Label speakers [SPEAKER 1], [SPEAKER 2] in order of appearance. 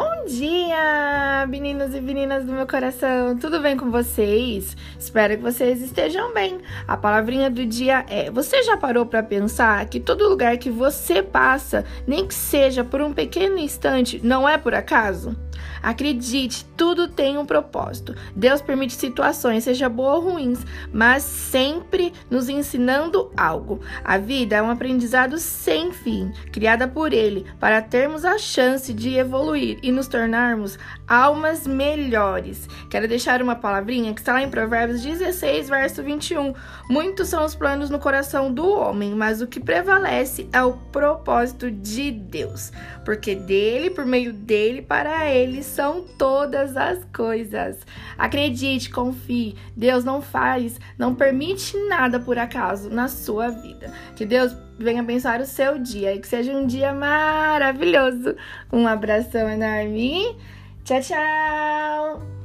[SPEAKER 1] Bom dia, meninos e meninas do meu coração. Tudo bem com vocês? Espero que vocês estejam bem. A palavrinha do dia é: Você já parou para pensar que todo lugar que você passa, nem que seja por um pequeno instante, não é por acaso? Acredite, tudo tem um propósito. Deus permite situações, seja boas ou ruins, mas sempre nos ensinando algo. A vida é um aprendizado sem fim, criada por Ele, para termos a chance de evoluir e nos tornarmos almas melhores. Quero deixar uma palavrinha que está lá em Provérbios 16, verso 21. Muitos são os planos no coração do homem, mas o que prevalece é o propósito de Deus, porque dele, por meio dele, para ele são todas as coisas. Acredite, confie. Deus não faz, não permite nada por acaso na sua vida. Que Deus venha abençoar o seu dia e que seja um dia maravilhoso. Um abração enorme. Tchau, tchau!